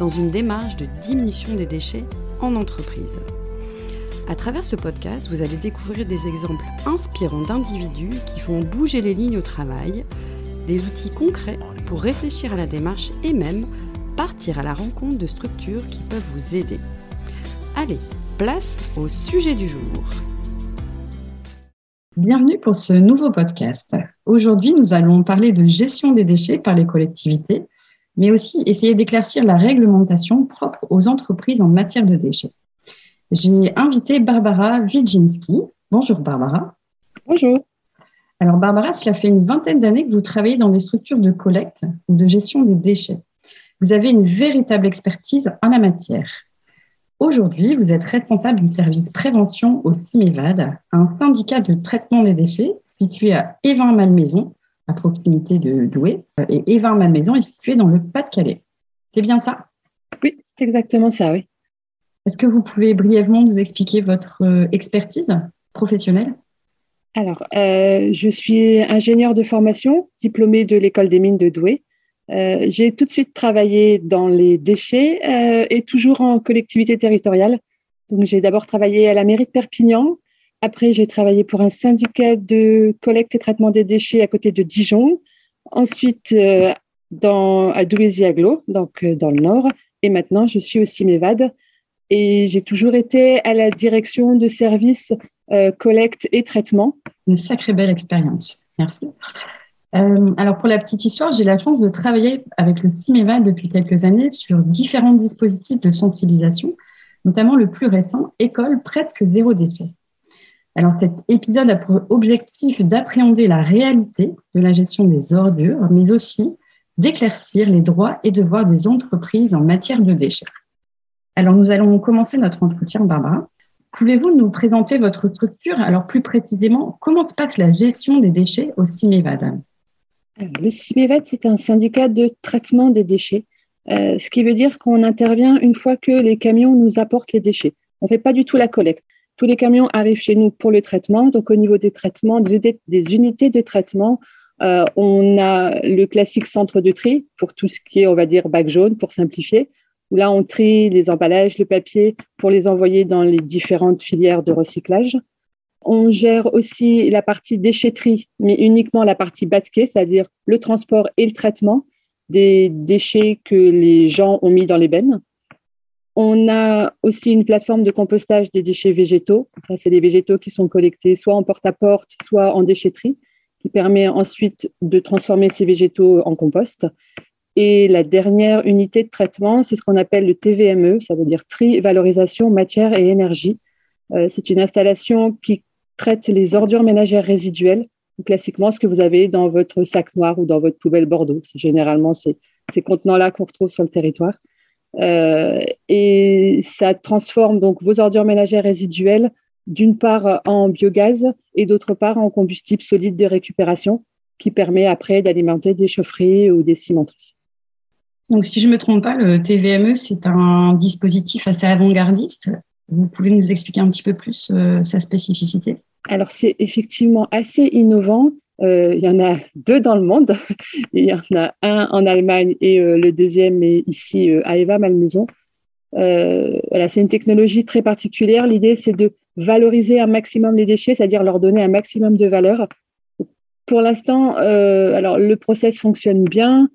dans une démarche de diminution des déchets en entreprise. À travers ce podcast, vous allez découvrir des exemples inspirants d'individus qui font bouger les lignes au travail, des outils concrets pour réfléchir à la démarche et même partir à la rencontre de structures qui peuvent vous aider. Allez, place au sujet du jour. Bienvenue pour ce nouveau podcast. Aujourd'hui, nous allons parler de gestion des déchets par les collectivités, mais aussi essayer d'éclaircir la réglementation propre aux entreprises en matière de déchets. J'ai invité Barbara Widzinski. Bonjour Barbara. Bonjour. Alors Barbara, cela fait une vingtaine d'années que vous travaillez dans des structures de collecte ou de gestion des déchets. Vous avez une véritable expertise en la matière. Aujourd'hui, vous êtes responsable du service prévention au CIMEVAD, un syndicat de traitement des déchets situé à Évin-Malmaison, à proximité de Douai. Et Évin-Malmaison est situé dans le Pas-de-Calais. C'est bien ça? Oui, c'est exactement ça, oui. Est-ce que vous pouvez brièvement nous expliquer votre euh, expertise professionnelle? Alors, euh, je suis ingénieure de formation, diplômée de l'école des mines de Douai. Euh, j'ai tout de suite travaillé dans les déchets euh, et toujours en collectivité territoriale. Donc, j'ai d'abord travaillé à la mairie de Perpignan. Après, j'ai travaillé pour un syndicat de collecte et traitement des déchets à côté de Dijon. Ensuite, euh, dans, à Douaisis-Aglo, donc dans le nord. Et maintenant, je suis au CIMEVAD. Et j'ai toujours été à la direction de services collecte et traitement. Une sacrée belle expérience. Merci. Euh, alors pour la petite histoire, j'ai la chance de travailler avec le CIMEVAL depuis quelques années sur différents dispositifs de sensibilisation, notamment le plus récent, École presque zéro déchet. Alors cet épisode a pour objectif d'appréhender la réalité de la gestion des ordures, mais aussi d'éclaircir les droits et devoirs des entreprises en matière de déchets. Alors nous allons commencer notre entretien, Barbara. Pouvez-vous nous présenter votre structure? Alors plus précisément, comment se passe la gestion des déchets au CIMEVAD le CIMEVAD, c'est un syndicat de traitement des déchets, euh, ce qui veut dire qu'on intervient une fois que les camions nous apportent les déchets. On ne fait pas du tout la collecte. Tous les camions arrivent chez nous pour le traitement. Donc, au niveau des traitements, des, unités de traitement, euh, on a le classique centre de tri pour tout ce qui est, on va dire, bac jaune, pour simplifier, là, on trie les emballages, le papier, pour les envoyer dans les différentes filières de recyclage. On gère aussi la partie déchetterie, mais uniquement la partie batquet, c'est-à-dire le transport et le traitement des déchets que les gens ont mis dans les bennes. On a aussi une plateforme de compostage des déchets végétaux. Ça, c'est les végétaux qui sont collectés soit en porte-à-porte, soit en déchetterie, qui permet ensuite de transformer ces végétaux en compost. Et la dernière unité de traitement, c'est ce qu'on appelle le TVME, ça veut dire tri, valorisation, matière et énergie. Euh, c'est une installation qui traite les ordures ménagères résiduelles, classiquement ce que vous avez dans votre sac noir ou dans votre poubelle Bordeaux. C'est généralement ces, ces contenants-là qu'on retrouve sur le territoire. Euh, et ça transforme donc vos ordures ménagères résiduelles d'une part en biogaz et d'autre part en combustible solide de récupération qui permet après d'alimenter des chaufferies ou des cimenteries. Donc, si je ne me trompe pas, le TVME, c'est un dispositif assez avant-gardiste. Vous pouvez nous expliquer un petit peu plus euh, sa spécificité? Alors, c'est effectivement assez innovant. Euh, il y en a deux dans le monde. il y en a un en Allemagne et euh, le deuxième est ici euh, à Eva Malmaison. voilà, c'est une technologie très particulière. L'idée, c'est de valoriser un maximum les déchets, c'est-à-dire leur donner un maximum de valeur. Pour l'instant, alors le process fonctionne bien,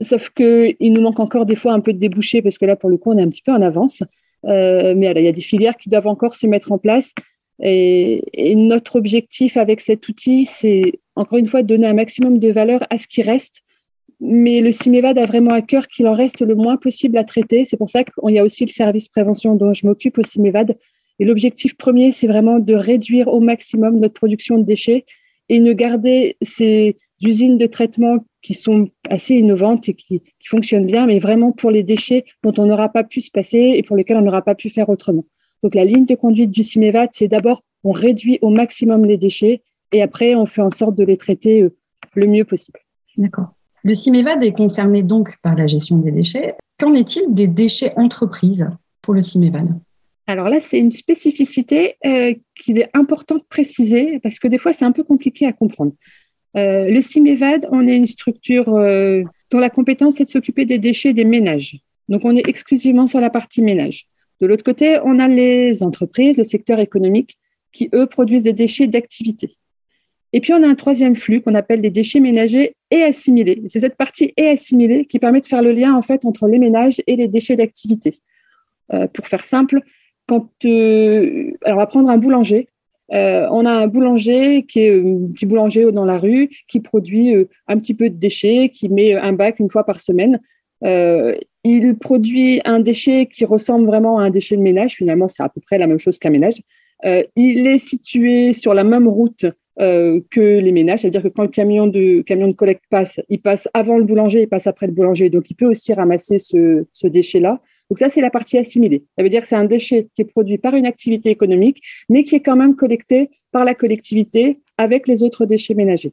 sauf que il nous manque encore des fois un peu de débouchés parce que là, pour le coup, on est un petit peu en avance. mais il y a des filières qui doivent encore se mettre en place et, notre objectif avec cet outil, c'est encore une fois de donner un maximum de valeur à ce qui reste. Mais le CIMEVAD a vraiment à cœur qu'il en reste le moins possible à traiter. C'est pour ça qu'il y a aussi le service prévention dont je m'occupe au CIMEVAD. Et l'objectif premier, c'est vraiment de réduire au maximum notre production de déchets et ne garder ces usines de traitement qui sont assez innovantes et qui, qui, fonctionnent bien, mais vraiment pour les déchets dont on n'aura pas pu se passer et pour lesquels on n'aura pas pu faire autrement. Donc la ligne de conduite du CIMEVAT, c'est d'abord on réduit au maximum les déchets et après on fait en sorte de les traiter euh, le mieux possible. D'accord. Le CIMEVAD est concerné donc par la gestion des déchets. Qu'en est-il des déchets entreprises pour le CIMEVAD alors là, c'est une spécificité euh, qu'il est important de préciser parce que des fois, c'est un peu compliqué à comprendre. Euh, le CIMEVAD, on est une structure euh, dont la compétence est de s'occuper des déchets des ménages. Donc, on est exclusivement sur la partie ménage. De l'autre côté, on a les entreprises, le secteur économique, qui, eux, produisent des déchets d'activité. Et puis, on a un troisième flux qu'on appelle les déchets ménagers et assimilés. C'est cette partie et assimilée qui permet de faire le lien, en fait, entre les ménages et les déchets d'activité. Euh, pour faire simple, quand, euh, on va prendre un boulanger. Euh, on a un boulanger qui est un petit boulanger dans la rue qui produit un petit peu de déchets, qui met un bac une fois par semaine. Il produit un déchet qui ressemble vraiment à un déchet de ménage. Finalement, c'est à peu près la même chose qu'un ménage. il est situé sur la même route euh, que les ménages, c'est-à-dire que quand le camion de, camion de collecte passe, il passe avant le boulanger, il passe après le boulanger, donc il peut aussi ramasser ce, ce déchet-là. Donc ça, c'est la partie assimilée. Ça veut dire que c'est un déchet qui est produit par une activité économique, mais qui est quand même collecté par la collectivité avec les autres déchets ménagers.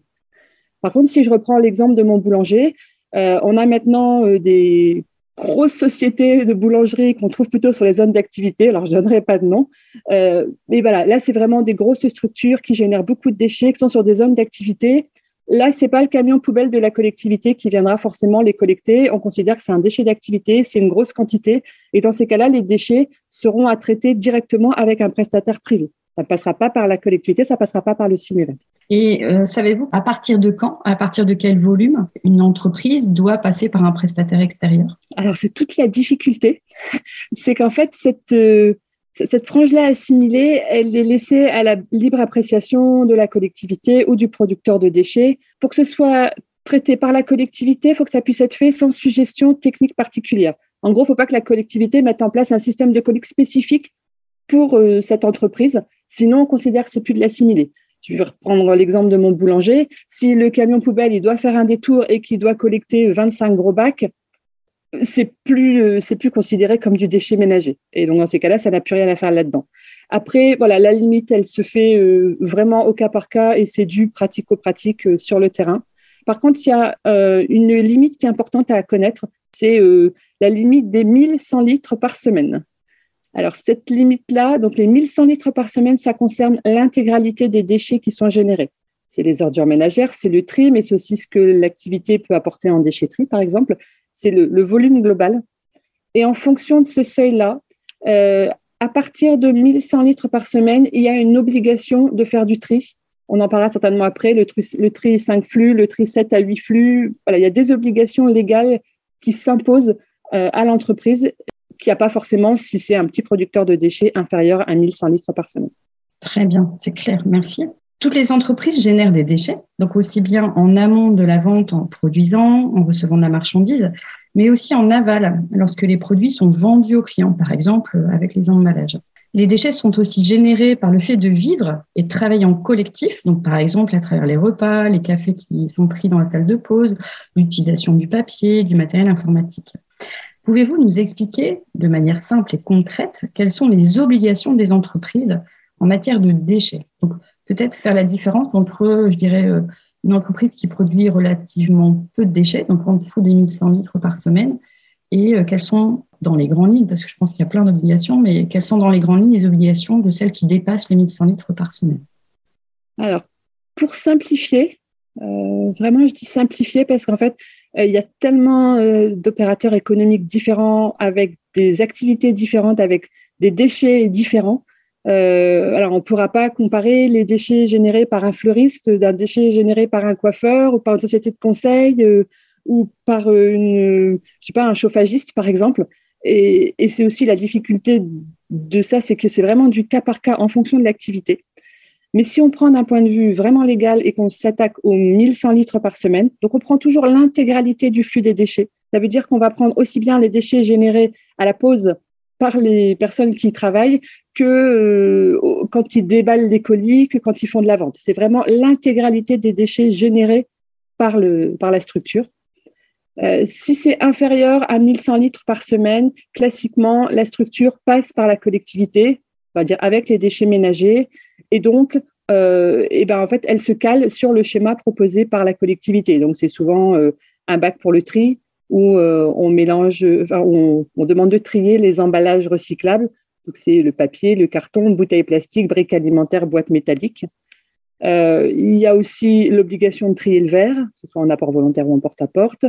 Par contre, si je reprends l'exemple de mon boulanger, euh, on a maintenant euh, des grosses sociétés de boulangerie qu'on trouve plutôt sur les zones d'activité. Alors, je donnerai pas de nom. Euh, mais voilà, là, c'est vraiment des grosses structures qui génèrent beaucoup de déchets, qui sont sur des zones d'activité. Là, c'est pas le camion poubelle de la collectivité qui viendra forcément les collecter. On considère que c'est un déchet d'activité, c'est une grosse quantité. Et dans ces cas-là, les déchets seront à traiter directement avec un prestataire privé. Ça ne passera pas par la collectivité, ça ne passera pas par le CIMEVAT. Et euh, savez-vous à partir de quand, à partir de quel volume une entreprise doit passer par un prestataire extérieur? Alors c'est toute la difficulté, c'est qu'en fait cette euh, cette frange-là assimilée, elle est laissée à la libre appréciation de la collectivité ou du producteur de déchets. Pour que ce soit traité par la collectivité, il faut que ça puisse être fait sans suggestion technique particulière. En gros, il ne faut pas que la collectivité mette en place un système de collecte spécifique pour euh, cette entreprise. Sinon, on considère que c'est plus de l'assimiler. Je vais reprendre l'exemple de mon boulanger. Si le camion poubelle, il doit faire un détour et qu'il doit collecter 25 gros bacs, c'est plus, euh, c'est plus considéré comme du déchet ménager. Et donc, dans ces cas-là, ça n'a plus rien à faire là-dedans. Après, voilà, la limite, elle se fait euh, vraiment au cas par cas et c'est du pratico-pratique sur le terrain. Par contre, il y a une limite qui est importante à connaître, c'est la limite des 1100 litres par semaine. Alors, cette limite-là, donc les 1100 litres par semaine, ça concerne l'intégralité des déchets qui sont générés. C'est les ordures ménagères, c'est le tri, mais c'est aussi ce que l'activité peut apporter en déchetterie, par exemple. C'est le, volume global. Et en fonction de ce seuil-là, euh, à partir de 1100 litres par semaine, il y a une obligation de faire du tri. On en parlera certainement après, le tri, le tri 5 flux, le tri 7 à 8 flux. Voilà, il y a des obligations légales qui s'imposent euh, à l'entreprise qu'il n'y a pas forcément si c'est un petit producteur de déchets inférieur à 1100 litres par semaine. Très bien, c'est clair, merci. Toutes les entreprises génèrent des déchets, donc aussi bien en amont de la vente en produisant, en recevant de la marchandise, mais aussi en aval, lorsque les produits sont vendus aux clients, par exemple avec les emballages. Les déchets sont aussi générés par le fait de vivre et de travailler en collectif, donc par exemple à travers les repas, les cafés qui sont pris dans la salle de pause, l'utilisation du papier, du matériel informatique. Pouvez-vous nous expliquer de manière simple et concrète quelles sont les obligations des entreprises en matière de déchets? Donc, peut-être faire la différence entre, je dirais, euh, une entreprise qui produit relativement peu de déchets, donc en dessous des 1100 litres par semaine, et euh, quelles sont dans les grandes lignes, parce que je pense qu'il y a plein d'obligations, mais quelles sont dans les grandes lignes les obligations de celles qui dépassent les 1100 litres par semaine? Alors, pour simplifier, euh, vraiment je dis simplifier parce qu'en fait, il y a tellement euh, d'opérateurs économiques différents, avec des activités différentes, avec des déchets différents. Euh, alors, on ne pourra pas comparer les déchets générés par un fleuriste d'un déchet généré par un coiffeur ou par une société de conseil ou par une, je sais pas, un chauffagiste, par exemple. Et, et c'est aussi la difficulté de ça, c'est que c'est vraiment du cas par cas en fonction de l'activité. Mais si on prend d'un point de vue vraiment légal et qu'on s'attaque aux 1100 litres par semaine, donc on prend toujours l'intégralité du flux des déchets. Ça veut dire qu'on va prendre aussi bien les déchets générés à la pause par les personnes qui y travaillent que euh, quand ils déballent des colis, que quand ils font de la vente. C'est vraiment l'intégralité des déchets générés par, le, par la structure. Euh, si c'est inférieur à 1100 litres par semaine, classiquement, la structure passe par la collectivité, on va dire avec les déchets ménagers, et donc, euh, et ben en fait, elle se cale sur le schéma proposé par la collectivité. Donc, c'est souvent euh, un bac pour le tri où on mélange, enfin, on, on, demande de trier les emballages recyclables. Donc, c'est le papier, le carton, bouteilles plastiques, briques alimentaires, boîtes métalliques. il y a aussi l'obligation de trier le verre, que ce soit en apport volontaire ou en porte-à-porte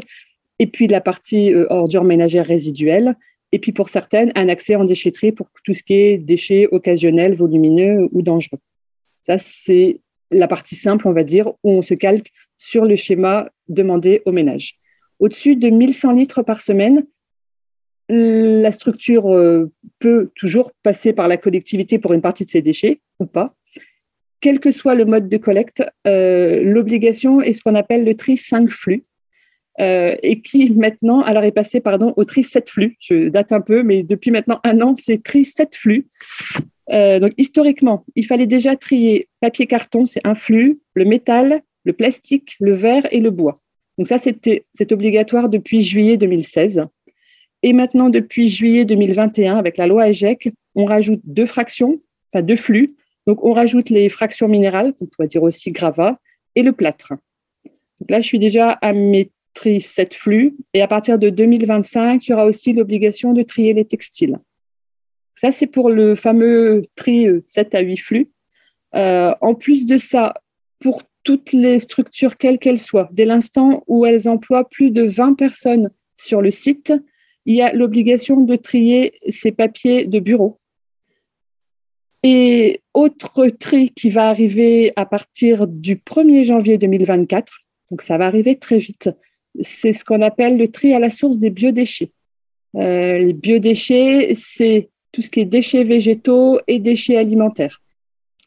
et puis la partie euh, ordures ménagères résiduelles, et puis pour certaines, un accès en déchetterie pour tout ce qui est déchets occasionnels, volumineux ou dangereux. C'est la partie simple, on va dire, où on se calque sur le schéma demandé au ménage. Au-dessus de 1100 litres par semaine, la structure euh, peut toujours passer par la collectivité pour une partie de ses déchets ou pas. Quel que soit le mode de collecte, euh, l'obligation est ce qu'on appelle le tri 5 flux. Euh, et qui maintenant, alors est passé pardon au tri 7 flux. Je date un peu, mais depuis maintenant un an, c'est tri 7 flux. Euh, donc historiquement, il fallait déjà trier papier carton, c'est un flux, le métal, le plastique, le verre et le bois. Donc ça, c'est obligatoire depuis juillet 2016. Et maintenant, depuis juillet 2021, avec la loi EGEC, on rajoute deux fractions, enfin deux flux. Donc on rajoute les fractions minérales, on pourrait dire aussi gravats, et le plâtre. Donc là, je suis déjà à mes trie 7 flux. Et à partir de 2025, il y aura aussi l'obligation de trier les textiles. Ça, c'est pour le fameux tri 7 à 8 flux. Euh, en plus de ça, pour toutes les structures, quelles qu'elles soient, dès l'instant où elles emploient plus de 20 personnes sur le site, il y a l'obligation de trier ces papiers de bureau. Et autre tri qui va arriver à partir du 1er janvier 2024, donc ça va arriver très vite, c'est ce qu'on appelle le tri à la source des biodéchets. Euh, les biodéchets, c'est tout ce qui est déchets végétaux et déchets alimentaires.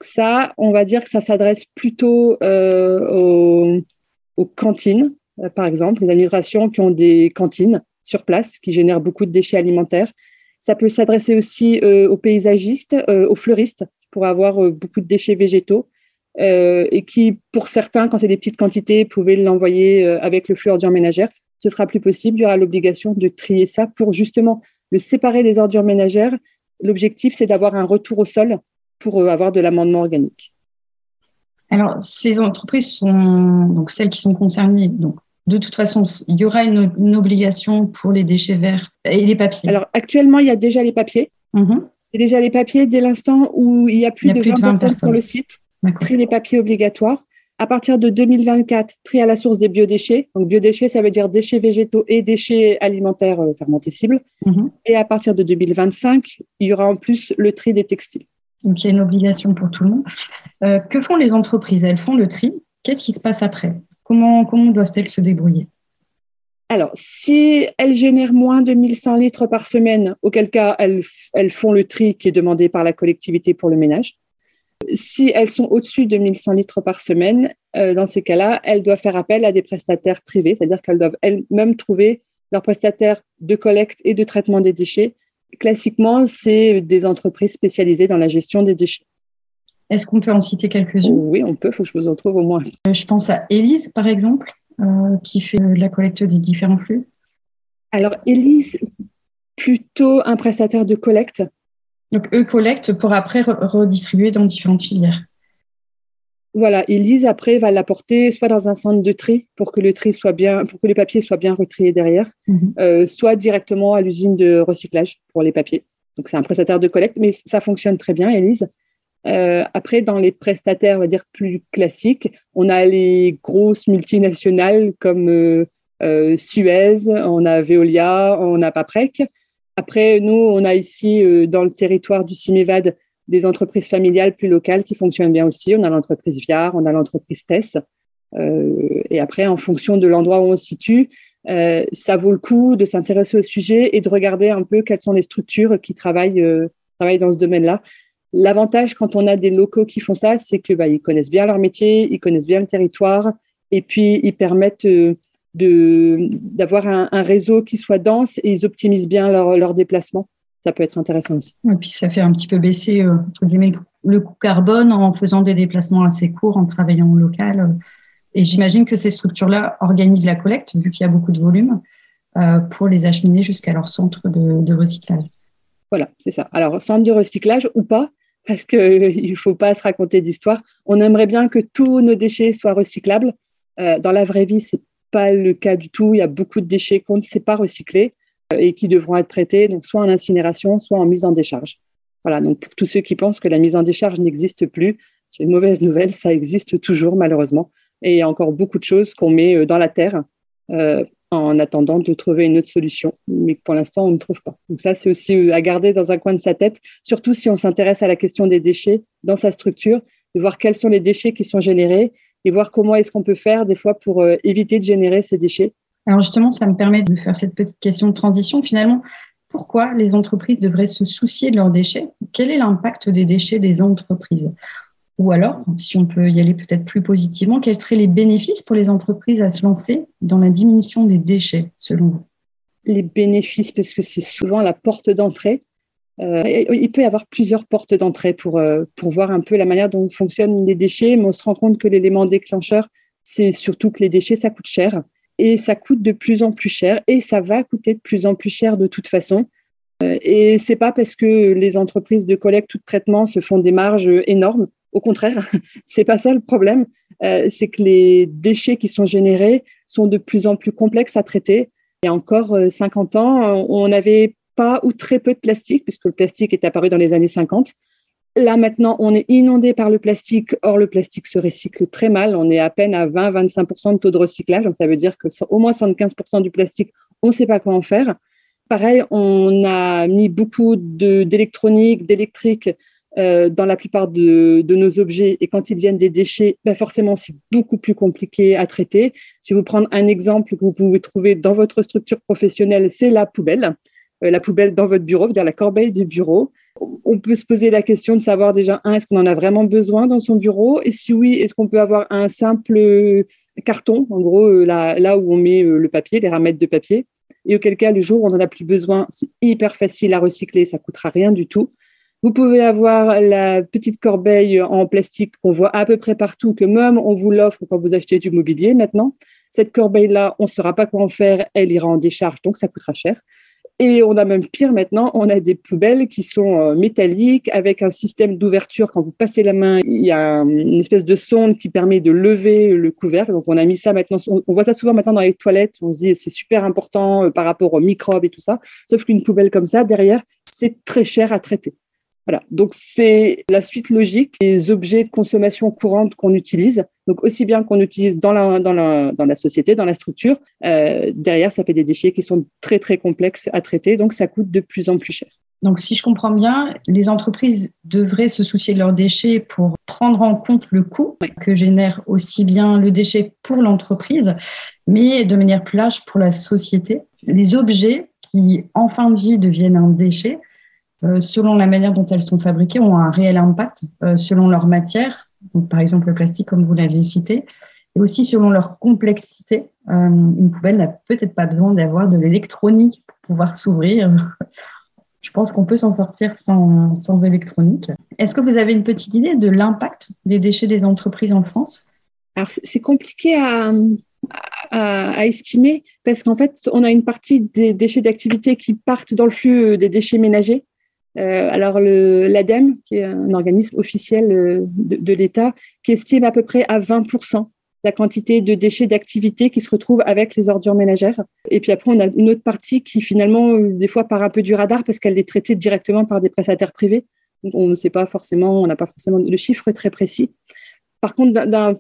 Ça, on va dire que ça s'adresse plutôt euh, aux, cantines, euh, par exemple, les administrations qui ont des cantines sur place, qui génèrent beaucoup de déchets alimentaires. Ça peut s'adresser aussi aux paysagistes, aux fleuristes, pour avoir beaucoup de déchets végétaux. Euh, et qui, pour certains, quand c'est des petites quantités, pouvaient l'envoyer euh, avec le flux ordures ménagères. Ce sera plus possible. Il y aura l'obligation de trier ça pour justement le séparer des ordures ménagères. L'objectif, c'est d'avoir un retour au sol pour euh, avoir de l'amendement organique. Alors, ces entreprises sont donc celles qui sont concernées. Donc, de toute façon, il y aura une, obligation pour les déchets verts et les papiers. Alors, actuellement, il y a déjà les papiers. Mm Il y a déjà les papiers dès l'instant où il y a plus, de, 20 personnes sur le site tri des papiers obligatoires. À partir de 2024, tri à la source des biodéchets. Donc, biodéchets, ça veut dire déchets végétaux et déchets alimentaires euh, mhm. Et à partir de 2025, il y aura en plus le tri des textiles. Donc, il y a une obligation pour tout le monde. Euh, que font les entreprises? Elles font le tri. Qu'est-ce qui se passe après? Comment, comment doivent-elles se débrouiller? Alors, si elles génèrent moins de 1100 litres par semaine, auquel cas elles, elles, font le tri qui est demandé par la collectivité pour le ménage. Si elles sont au-dessus de 1100 litres par semaine, euh, dans ces cas-là, elles doivent faire appel à des prestataires privés, c'est-à-dire qu'elles doivent elles-mêmes trouver leurs prestataires de collecte et de traitement des déchets. Classiquement, c'est des entreprises spécialisées dans la gestion des déchets. Est-ce qu'on peut en citer quelques-unes? Oui, on peut, il faut que je vous en trouve au moins. Euh, je pense à Elise, par exemple, euh, qui fait la collecte des différents flux. Alors, Elise, plutôt un prestataire de collecte donc, eux collectent pour après redistribuer dans différentes filières. Voilà, Elise après va l'apporter soit dans un centre de tri pour que le tri soit bien, pour que les papiers soient bien retriés derrière, mhm. euh, soit directement à l'usine de recyclage pour les papiers. Donc c'est un prestataire de collecte, mais ça fonctionne très bien, Elise. Euh, après, dans les prestataires, on va dire plus classiques, on a les grosses multinationales comme euh, Suez, on a Veolia, on a Paprec. Après, nous, on a ici, euh, dans le territoire du CIMEVAD, des entreprises familiales plus locales qui fonctionnent bien aussi. On a l'entreprise Viard, on a l'entreprise TESS. Euh, et après, en fonction de l'endroit où on se situe, euh, ça vaut le coup de s'intéresser au sujet et de regarder un peu quelles sont les structures qui travaillent, travaillent dans ce domaine-là. L'avantage quand on a des locaux qui font ça, c'est que bah, ils connaissent bien leur métier, ils connaissent bien le territoire, et puis ils permettent d'avoir un, réseau qui soit dense et ils optimisent bien leur, leur déplacement. Ça peut être intéressant aussi. Et puis ça fait un petit peu baisser euh, le coût carbone en faisant des déplacements assez courts, en travaillant au local. Et j'imagine que ces structures-là organisent la collecte, vu qu'il y a beaucoup de volume, euh, pour les acheminer jusqu'à leur centre de, recyclage. Voilà, c'est ça. Alors, centre de recyclage ou pas, parce qu'il ne faut pas se raconter d'histoire. On aimerait bien que tous nos déchets soient recyclables. Euh, dans la vraie vie, ce n'est pas le cas du tout. Il y a beaucoup de déchets qu'on ne sait pas recycler euh, et qui devront être traités, donc soit en incinération, soit en mise en décharge. Voilà, donc pour tous ceux qui pensent que la mise en décharge n'existe plus, j'ai une mauvaise nouvelle, ça existe toujours malheureusement. Et il y a encore beaucoup de choses qu'on met euh, dans la terre euh, en attendant de trouver une autre solution. Mais pour l'instant, on ne trouve pas. Donc ça, c'est aussi à garder dans un coin de sa tête, surtout si on s'intéresse à la question des déchets dans sa structure, de voir quels sont les déchets qui sont générés et voir comment est-ce qu'on peut faire des fois pour éviter de générer ces déchets. Alors justement, ça me permet de faire cette petite question de transition. Finalement, pourquoi les entreprises devraient se soucier de leurs déchets? Quel est l'impact des déchets des entreprises? Ou alors, si on peut y aller peut-être plus positivement, quels seraient les bénéfices pour les entreprises à se lancer dans la diminution des déchets, selon vous? Les bénéfices, parce que c'est souvent la porte d'entrée. Euh, il peut y avoir plusieurs portes d'entrée pour, euh, pour voir un peu la manière dont fonctionnent les déchets, mais on se rend compte que l'élément déclencheur, c'est surtout que les déchets, ça coûte cher. Et ça coûte de plus en plus cher, et ça va coûter de plus en plus cher de toute façon. Euh, et c'est pas parce que les entreprises de collecte ou de traitement se font des marges énormes au contraire, c'est pas ça le problème. Euh, c'est que les déchets qui sont générés sont de plus en plus complexes à traiter. Il y a encore 50 euh, ans, on n'avait pas ou très peu de plastique, puisque le plastique est apparu dans les années 50. Là, maintenant, on est inondé par le plastique. Or, le plastique se recycle très mal. On est à peine à 20-25% de taux de recyclage. Donc, ça veut dire que au moins 75% du plastique, on ne sait pas quoi en faire. Pareil, on a mis beaucoup d'électronique, d'électrique euh, dans la plupart de, nos objets et quand ils deviennent des déchets, ben forcément, c'est beaucoup plus compliqué à traiter. Je vais vous prendre un exemple que vous pouvez trouver dans votre structure professionnelle, c'est la poubelle. Euh, la poubelle dans votre bureau, c'est-à-dire la corbeille du bureau. On peut se poser la question de savoir déjà, un, est-ce qu'on en a vraiment besoin dans son bureau? Et si oui, est-ce qu'on peut avoir un simple carton, en gros, euh, là, là où on met le papier, les ramettes de papier et auquel cas, le jour où on n'en a plus besoin, c'est hyper facile à recycler, ça coûtera rien du tout. Vous pouvez avoir la petite corbeille en plastique qu'on voit à peu près partout, que même on vous l'offre quand vous achetez du mobilier maintenant. Cette corbeille-là, on ne saura pas quoi en faire, elle ira en décharge, donc ça coûtera cher. Et on a même pire maintenant, on a des poubelles qui sont euh, métalliques avec un système d'ouverture. Quand vous passez la main, il y a une espèce de sonde qui permet de lever le couvercle. Donc on a mis ça maintenant, on voit ça souvent maintenant dans les toilettes. On se dit c'est super important euh, par rapport aux microbes et tout ça. Sauf qu'une poubelle comme ça, derrière, c'est très cher à traiter. Voilà, donc c'est la suite logique des objets de consommation courante qu'on utilise. Donc aussi bien qu'on utilise dans la, dans, la, dans la société, dans la structure, euh, derrière ça fait des déchets qui sont très très complexes à traiter, donc ça coûte de plus en plus cher. Donc si je comprends bien, les entreprises devraient se soucier de leurs déchets pour prendre en compte le coût que génère aussi bien le déchet pour l'entreprise, mais de manière plus large pour la société. Les objets qui en fin de vie deviennent un déchet selon la manière dont elles sont fabriquées, ont un réel impact euh, selon leur matière, par exemple le plastique comme vous l'avez cité, et aussi selon leur complexité. Euh, une poubelle n'a peut-être pas besoin d'avoir de l'électronique pour pouvoir s'ouvrir. Je pense qu'on peut s'en sortir sans, sans électronique. Est-ce que vous avez une petite idée de l'impact des déchets des entreprises en France? Alors, c'est compliqué à, à, estimer parce qu'en fait, on a une partie des déchets d'activité qui partent dans le flux des déchets ménagers. Euh, alors l'ADEME, qui est un organisme officiel euh, de, de l'État, qui estime à peu près à 20% la quantité de déchets d'activité qui se retrouvent avec les ordures ménagères. Et puis après, on a une autre partie qui finalement, euh, des fois, part un peu du radar parce qu'elle est traitée directement par des prestataires privés. on ne sait pas forcément, on n'a pas forcément le chiffre très précis. Par contre, d'un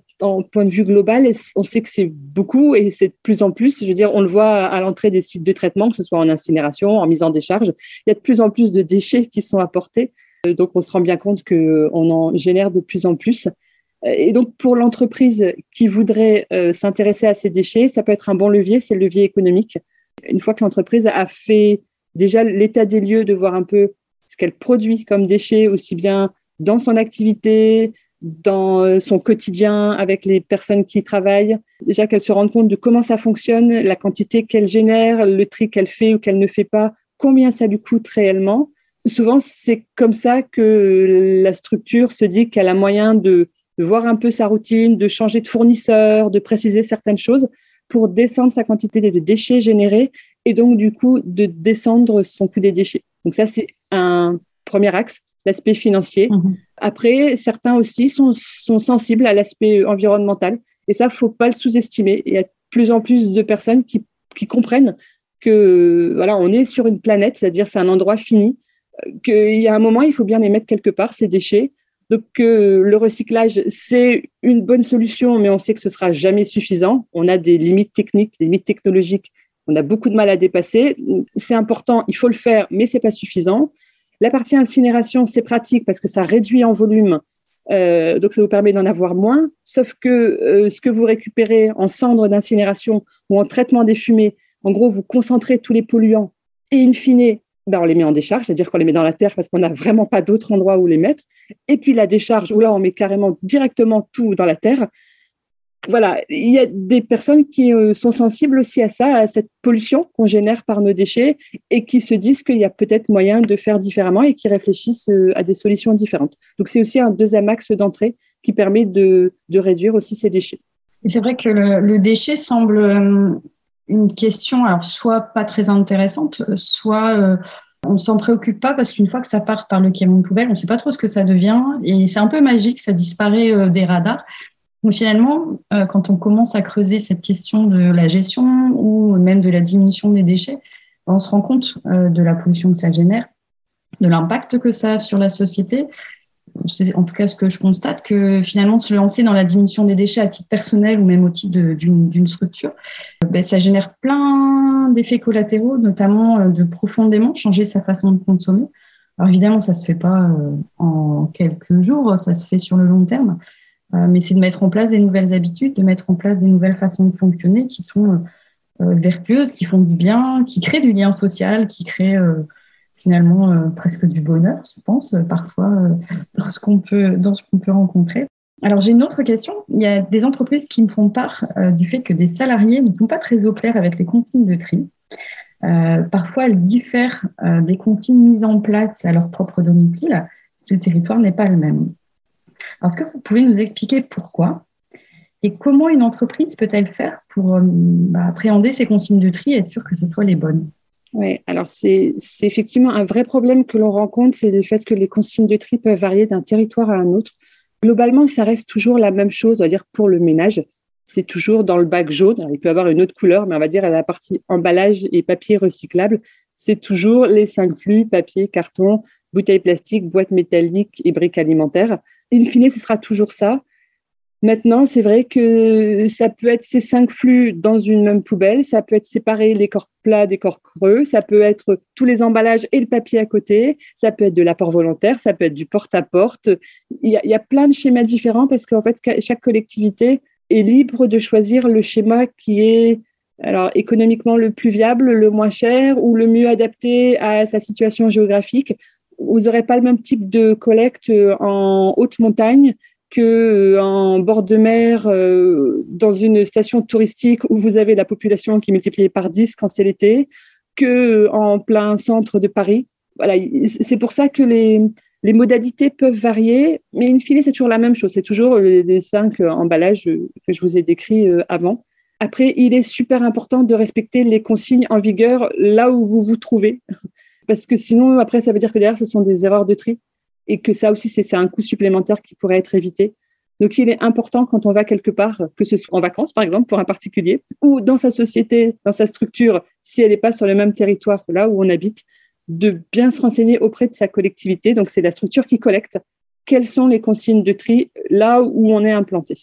point de vue global, on sait que c'est beaucoup et c'est de plus en plus. Je veux dire, on le voit à l'entrée des sites de traitement, que ce soit en incinération, en mise en décharge. Il y a de plus en plus de déchets qui sont apportés. Euh, donc, on se rend bien compte qu'on en génère de plus en plus. Et donc, pour l'entreprise qui voudrait euh, s'intéresser à ces déchets, ça peut être un bon levier, c'est le levier économique. Une fois que l'entreprise a fait déjà l'état des lieux, de voir un peu ce qu'elle produit comme déchets, aussi bien dans son activité, dans euh, son quotidien avec les personnes qui travaillent. Déjà qu'elle se rende compte de comment ça fonctionne, la quantité qu'elle génère, le tri qu'elle fait ou qu'elle ne fait pas, combien ça lui coûte réellement. Souvent, c'est comme ça que la structure se dit qu'elle a moyen de de voir un peu sa routine, de changer de fournisseur, de préciser certaines choses pour descendre sa quantité de déchets générés et donc du coup de descendre son coût des déchets. Donc ça, c'est un premier axe, l'aspect financier. Mhm. Après, certains aussi sont, sont sensibles à l'aspect environnemental et ça, faut pas le sous-estimer. Il y a de plus en plus de personnes qui, qui comprennent que voilà, on est sur une planète, c'est-à-dire c'est un endroit fini, qu'il y a un moment, il faut bien les mettre quelque part, ces déchets. Donc le recyclage, c'est une bonne solution, mais on sait que ce sera jamais suffisant. On a des limites techniques, des limites technologiques. On a beaucoup de mal à dépasser. C'est important, il faut le faire, mais c'est pas suffisant. La partie incinération, c'est pratique parce que ça réduit en volume, euh, donc ça vous permet d'en avoir moins. Sauf que euh, ce que vous récupérez en cendres d'incinération ou en traitement des fumées, en gros, vous concentrez tous les polluants et in fine, ben, on les met en décharge, c'est-à-dire qu'on les met dans la terre parce qu'on n'a vraiment pas d'autre endroit où les mettre. Et puis la décharge, où là, on met carrément directement tout dans la terre. Voilà, il y a des personnes qui euh, sont sensibles aussi à ça, à cette pollution qu'on génère par nos déchets et qui se disent qu'il y a peut-être moyen de faire différemment et qui réfléchissent euh, à des solutions différentes. Donc c'est aussi un deuxième axe d'entrée qui permet de, de, réduire aussi ces déchets. C'est vrai que le, déchet semble euh, une question, alors soit pas très intéressante, soit on s'en préoccupe pas parce qu'une fois que ça part par le camion de poubelle, on sait pas trop ce que ça devient et c'est un peu magique, ça disparaît des radars. Donc finalement, euh, quand on commence à creuser cette question de la gestion ou même de la diminution des déchets, on se rend compte de la pollution que ça génère, de l'impact que ça a sur la société c'est en tout cas ce que je constate, que finalement se lancer dans la diminution des déchets à titre personnel ou même au titre d'une structure, euh, ben, ça génère plein d'effets collatéraux, notamment euh, de profondément changer sa façon de consommer. Alors évidemment, ça se fait pas euh, en quelques jours, ça se fait sur le long terme, mais c'est de mettre en place des nouvelles habitudes, de mettre en place des nouvelles façons de fonctionner qui sont vertueuses, qui font du bien, qui créent du lien social, qui créent finalement euh, presque du bonheur, je pense, euh, parfois euh, dans ce qu'on peut, dans ce qu'on peut rencontrer. Alors j'ai une autre question. Il y a des entreprises qui me font part du fait que des salariés ne sont pas très au clair avec les consignes de tri. parfois, elles diffèrent des consignes mises en place à leur propre domicile le territoire n'est pas le même. Est-ce que vous pouvez nous expliquer pourquoi et comment une entreprise peut-elle faire pour bah, appréhender ces consignes de tri et être sûr que ce soit les bonnes? Oui, alors c'est effectivement un vrai problème que l'on rencontre, c'est le fait que les consignes de tri peuvent varier d'un territoire à un autre. Globalement, ça reste toujours la même chose, on va dire pour le ménage. C'est toujours dans le bac jaune. il peut avoir une autre couleur, mais on va dire à la partie emballage et papier recyclable, c'est toujours les cinq flux papier, carton, bouteilles plastiques, boîtes métalliques et briques alimentaires. In fine, ce sera toujours ça. Maintenant, c'est vrai que ça peut être ces cinq flux dans une même poubelle, ça peut être séparé les corps plats des corps creux, ça peut être tous les emballages et le papier à côté, ça peut être de l'apport volontaire, ça peut être du porte-à-porte. Il, y a, plein de schémas différents parce qu'en fait, chaque collectivité est libre de choisir le schéma qui est alors économiquement le plus viable, le moins cher ou le mieux adapté à sa situation géographique. Vous n'aurez pas le même type de collecte en haute montagne que euh, en bord de mer, euh, dans une station touristique où vous avez la population qui est multipliée par 10 quand c'est l'été, que en plein centre de Paris. Voilà, c'est pour ça que les, les modalités peuvent varier, mais in fine, c'est toujours la même chose. C'est toujours les, cinq emballages que je vous ai décrits euh, avant. Après, il est super important de respecter les consignes en vigueur là où vous vous trouvez, parce que sinon, après, ça veut dire que derrière, ce sont des erreurs de tri et que ça aussi, c'est un coût supplémentaire qui pourrait être évité. Donc, il est important quand on va quelque part, que ce soit en vacances, par exemple, pour un particulier, ou dans sa société, dans sa structure, si elle n'est pas sur le même territoire que là où on habite, de bien se renseigner auprès de sa collectivité. Donc, c'est la structure qui collecte. Quelles sont les consignes de tri là où on est implanté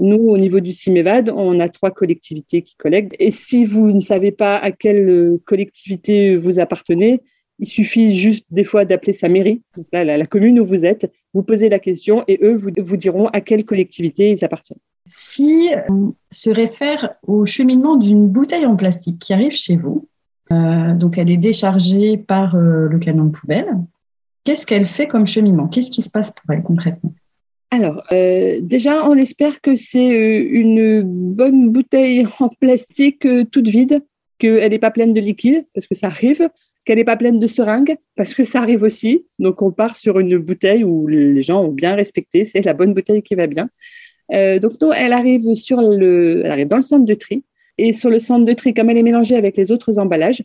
Nous, au niveau du CIMEVAD, on a trois collectivités qui collectent. Et si vous ne savez pas à quelle collectivité vous appartenez, il suffit juste des fois d'appeler sa mairie, la, commune où vous êtes, vous posez la question et eux vous, vous diront à quelle collectivité ils appartiennent. Si on se réfère au cheminement d'une bouteille en plastique qui arrive chez vous, euh, donc elle est déchargée par euh, le camion de poubelle, qu'est-ce qu'elle fait comme cheminement? Qu'est-ce qui se passe pour elle concrètement? Alors, euh, déjà, on espère que c'est une bonne bouteille en plastique toute vide, qu'elle n'est pas pleine de liquide, parce que ça arrive. qu'elle n'est pas pleine de seringues, parce que ça arrive aussi. Donc, on part sur une bouteille où les gens ont bien respecté, c'est la bonne bouteille qui va bien. Euh, donc, non, elle arrive dans le centre de tri. Et sur le centre de tri, comme elle est mélangée avec les autres emballages,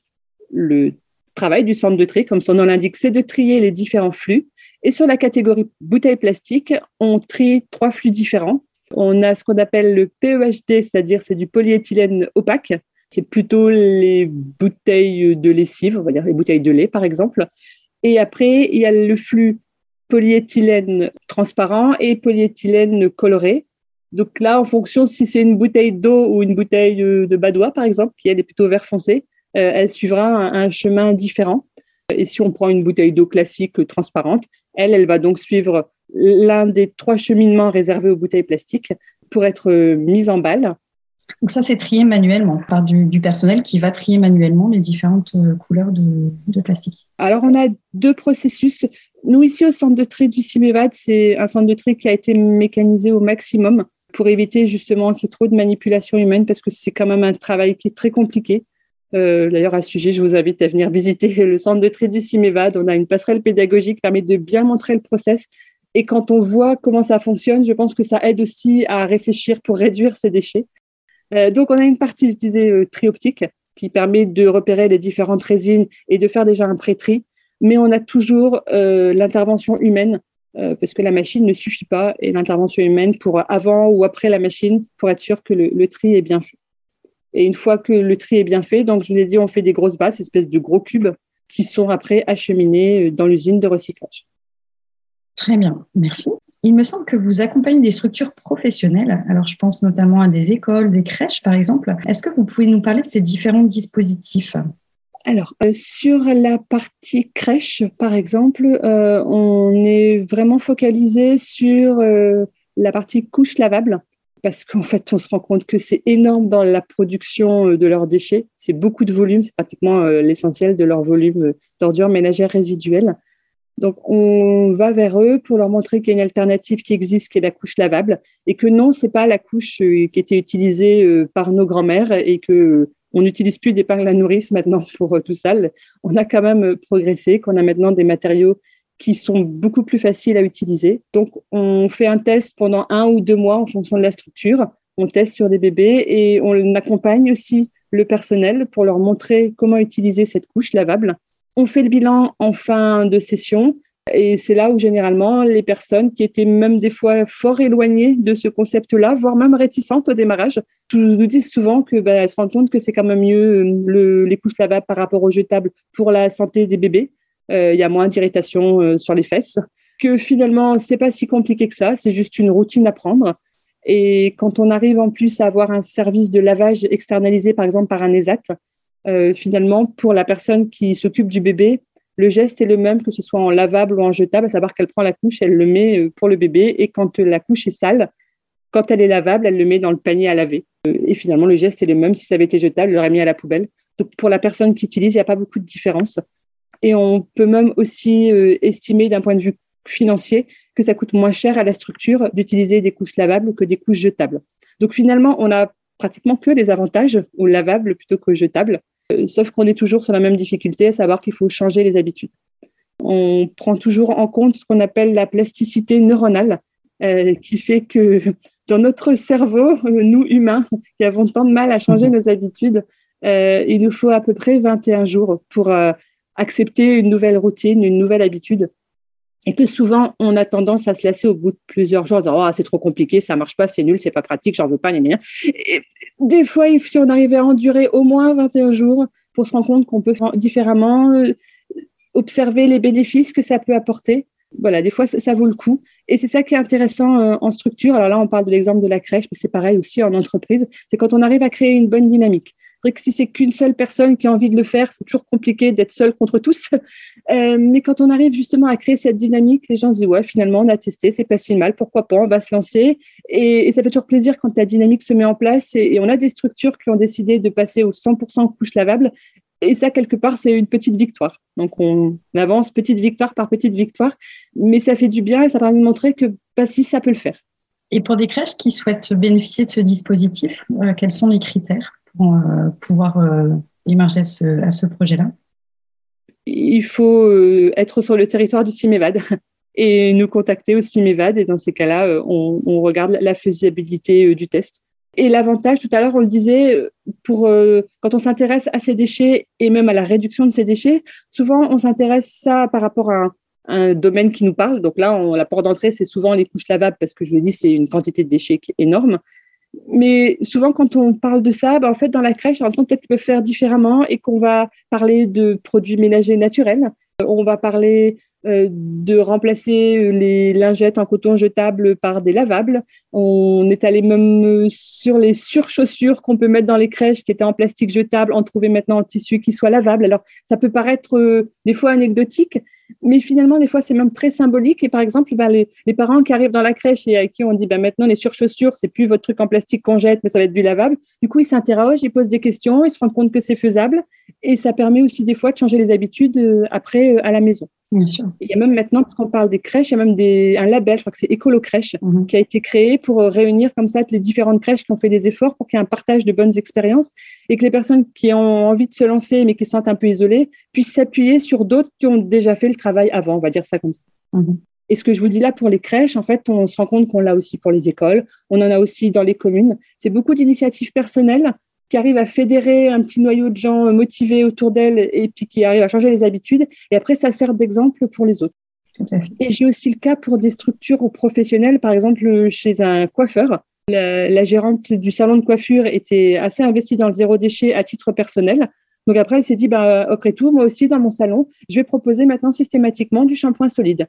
le travail du centre de tri, comme son nom l'indique, c'est de trier les différents flux. Et sur la catégorie bouteilles plastiques, on trie trois flux différents. On a ce qu'on appelle le PEHD, c'est-à-dire c'est du polyéthylène opaque. C'est plutôt les bouteilles de lessive, on va dire les bouteilles de lait par exemple. Et après, il y a le flux polyéthylène transparent et polyéthylène coloré. Donc là, en fonction si c'est une bouteille d'eau ou une bouteille de badois, par exemple, qui elle est plutôt vert foncé, euh, elle suivra un, chemin différent. Et si on prend une bouteille d'eau classique transparente, elle, elle va donc suivre l'un des trois cheminements réservés aux bouteilles plastiques pour être mise en balle. Donc ça, c'est trié manuellement par du, personnel qui va trier manuellement les différentes euh, couleurs de, de, plastique. Alors, on a deux processus. Nous, ici, au centre de tri du CIMEVAD, c'est un centre de tri qui a été mécanisé au maximum pour éviter justement qu'il y ait trop de manipulation humaine parce que c'est quand même un travail qui est très compliqué. Euh, D'ailleurs, à ce sujet, je vous invite à venir visiter le centre de tri du CIMEVAD. On a une passerelle pédagogique qui permet de bien montrer le process. Et quand on voit comment ça fonctionne, je pense que ça aide aussi à réfléchir pour réduire ces déchets. Euh, donc, on a une partie utilisée euh, tri optique qui permet de repérer les différentes résines et de faire déjà un pré-tri. Mais on a toujours euh, l'intervention humaine parce que la machine ne suffit pas et l'intervention humaine pour avant ou après la machine pour être sûr que le, tri est bien fait. Et une fois que le tri est bien fait, donc je vous ai dit, on fait des grosses bases, espèces de gros cubes qui sont après acheminés dans l'usine de recyclage. Très bien, merci. Il me semble que vous accompagnez des structures professionnelles. Alors, je pense notamment à des écoles, des crèches, par exemple. Est-ce que vous pouvez nous parler de ces différents dispositifs? Alors, euh, sur la partie crèche, par exemple, euh, on est vraiment focalisé sur euh, la partie couche lavable parce qu'en fait, on se rend compte que c'est énorme dans la production de leurs déchets. C'est beaucoup de volume, c'est pratiquement l'essentiel de leur volume d'ordures ménagères résiduelles. Donc, on va vers eux pour leur montrer qu'il y a une alternative qui existe, qui est la couche lavable, et que non, c'est pas la couche qui était utilisée par nos grands-mères et que on n'utilise plus d'épingle à nourrice maintenant pour euh, tout ça. On a quand même euh, progressé, qu'on a maintenant des matériaux qui sont beaucoup plus faciles à utiliser. Donc, on fait un test pendant un ou deux mois en fonction de la structure. On teste sur des bébés et on accompagne aussi le personnel pour leur montrer comment utiliser cette couche lavable. On fait le bilan en fin de session et c'est là où généralement les personnes qui étaient même des fois fort éloignées de ce concept-là, voire même réticentes au démarrage, nous disent souvent que ben, elles se rendent compte que c'est quand même mieux euh, le, les couches lavables par rapport aux jetables pour la santé des bébés. Euh, il y a moins d'irritation euh, sur les fesses. Que finalement, c'est pas si compliqué que ça. C'est juste une routine à prendre. Et quand on arrive en plus à avoir un service de lavage externalisé, par exemple par un ESAT, euh, finalement, pour la personne qui s'occupe du bébé, le geste est le même, que ce soit en lavable ou en jetable, à savoir qu'elle prend la couche, elle le met pour le bébé, et quand la couche est sale, quand elle est lavable, elle le met dans le panier à laver. Et finalement, le geste est le même. Si ça avait été jetable, elle l'aurait mis à la poubelle. Donc, pour la personne qui utilise, il n'y a pas beaucoup de différence. Et on peut même aussi euh, estimer d'un point de vue financier que ça coûte moins cher à la structure d'utiliser des couches lavables que des couches jetables. Donc, finalement, on a pratiquement que des avantages au lavable plutôt qu'au jetable. Euh, sauf qu'on est toujours sur la même difficulté, à savoir qu'il faut changer les habitudes. On prend toujours en compte ce qu'on appelle la plasticité neuronale, euh, qui fait que dans notre cerveau, nous humains, qui avons tant de mal à changer nos habitudes, euh, il nous faut à peu près 21 jours pour accepter une nouvelle routine, une nouvelle habitude et que souvent on a tendance à se lasser au bout de plusieurs jours, en disant oh, c'est trop compliqué, ça marche pas, c'est nul, c'est pas pratique, j'en veux pas, ni Et des fois, si on arrivait à endurer au moins 21 jours pour se rendre compte qu'on peut faire différemment, euh, observer les bénéfices que ça peut apporter. Voilà, des fois, ça, vaut le coup. Et c'est ça qui est intéressant euh, en structure. Alors là, on parle de l'exemple de la crèche, mais c'est pareil aussi en entreprise. C'est quand on arrive à créer une bonne dynamique. Que si c'est qu'une seule personne qui a envie de le faire, c'est toujours compliqué d'être seul contre tous. Euh, mais quand on arrive justement à créer cette dynamique, les gens se disent ouais, finalement, on a testé, c'est pas si mal, pourquoi pas, on va se lancer. Et, ça fait toujours plaisir quand la dynamique se met en place. Et, on a des structures qui ont décidé de passer au 100% couche lavable. Et ça, quelque part, c'est une petite victoire. Donc, on avance petite victoire par petite victoire, mais ça fait du bien et ça permet de montrer que pas si ça peut le faire. Et pour des crèches qui souhaitent bénéficier de ce dispositif, euh, quels sont les critères? Euh, pouvoir euh, émerger à ce, projet-là il faut euh, être sur le territoire du CIMEVAD et nous contacter au CIMEVAD. Et dans ces cas-là, on, regarde la faisabilité du test. Et l'avantage, tout à l'heure, on le disait, pour quand on s'intéresse à ces déchets et même à la réduction de ces déchets, souvent on s'intéresse ça par rapport à un, domaine qui nous parle. Donc là, on, la porte d'entrée, c'est souvent les couches lavables parce que je vous dit, c'est une quantité de déchets énorme. Mais souvent, quand on parle de ça, ben, en fait, dans la crèche, on peut-être qu'ils peuvent faire différemment et qu'on va parler de produits ménagers naturels. On va parler euh, de remplacer les lingettes en coton jetable par des lavables. On est allé même sur les surchaussures qu'on peut mettre dans les crèches qui étaient en plastique jetable, en trouver maintenant en tissu qui soit lavable. Alors, ça peut paraître euh, des fois anecdotique, mais finalement, des fois, c'est même très symbolique. Et par exemple, ben, les, les, parents qui arrivent dans la crèche et à qui on dit ben, maintenant les surchaussures, c'est plus votre truc en plastique qu'on jette, mais ça va être du lavable. Du coup, ils s'interrogent, ils posent des questions, ils se rendent compte que c'est faisable. Et ça permet aussi des fois de changer les habitudes euh, après euh, à la maison. Bien sûr. Il y a même maintenant, quand on parle des crèches, il y a même des, un label, je crois que c'est Écolo Crèche, mmh. qui a été créé pour euh, réunir comme ça les différentes crèches qui ont fait des efforts pour qu'il y ait un partage de bonnes expériences et que les personnes qui ont envie de se lancer mais qui se sentent un peu isolées puissent s'appuyer sur d'autres qui ont déjà fait le travail avant, on va dire ça comme ça. Mmh. Et ce que je vous dis là pour les crèches, en fait, on se rend compte qu'on l'a aussi pour les écoles, on en a aussi dans les communes. C'est beaucoup d'initiatives personnelles qui arrivent à fédérer un petit noyau de gens motivés autour d'elles et puis qui arrivent à changer les habitudes. Et après, ça sert d'exemple pour les autres. Et j'ai aussi le cas pour des structures professionnelles, par exemple chez un coiffeur. La, la, gérante du salon de coiffure était assez investie dans le zéro déchet à titre personnel. Donc après, elle s'est dit, bah, après tout, moi aussi, dans mon salon, je vais proposer maintenant systématiquement du shampoing solide.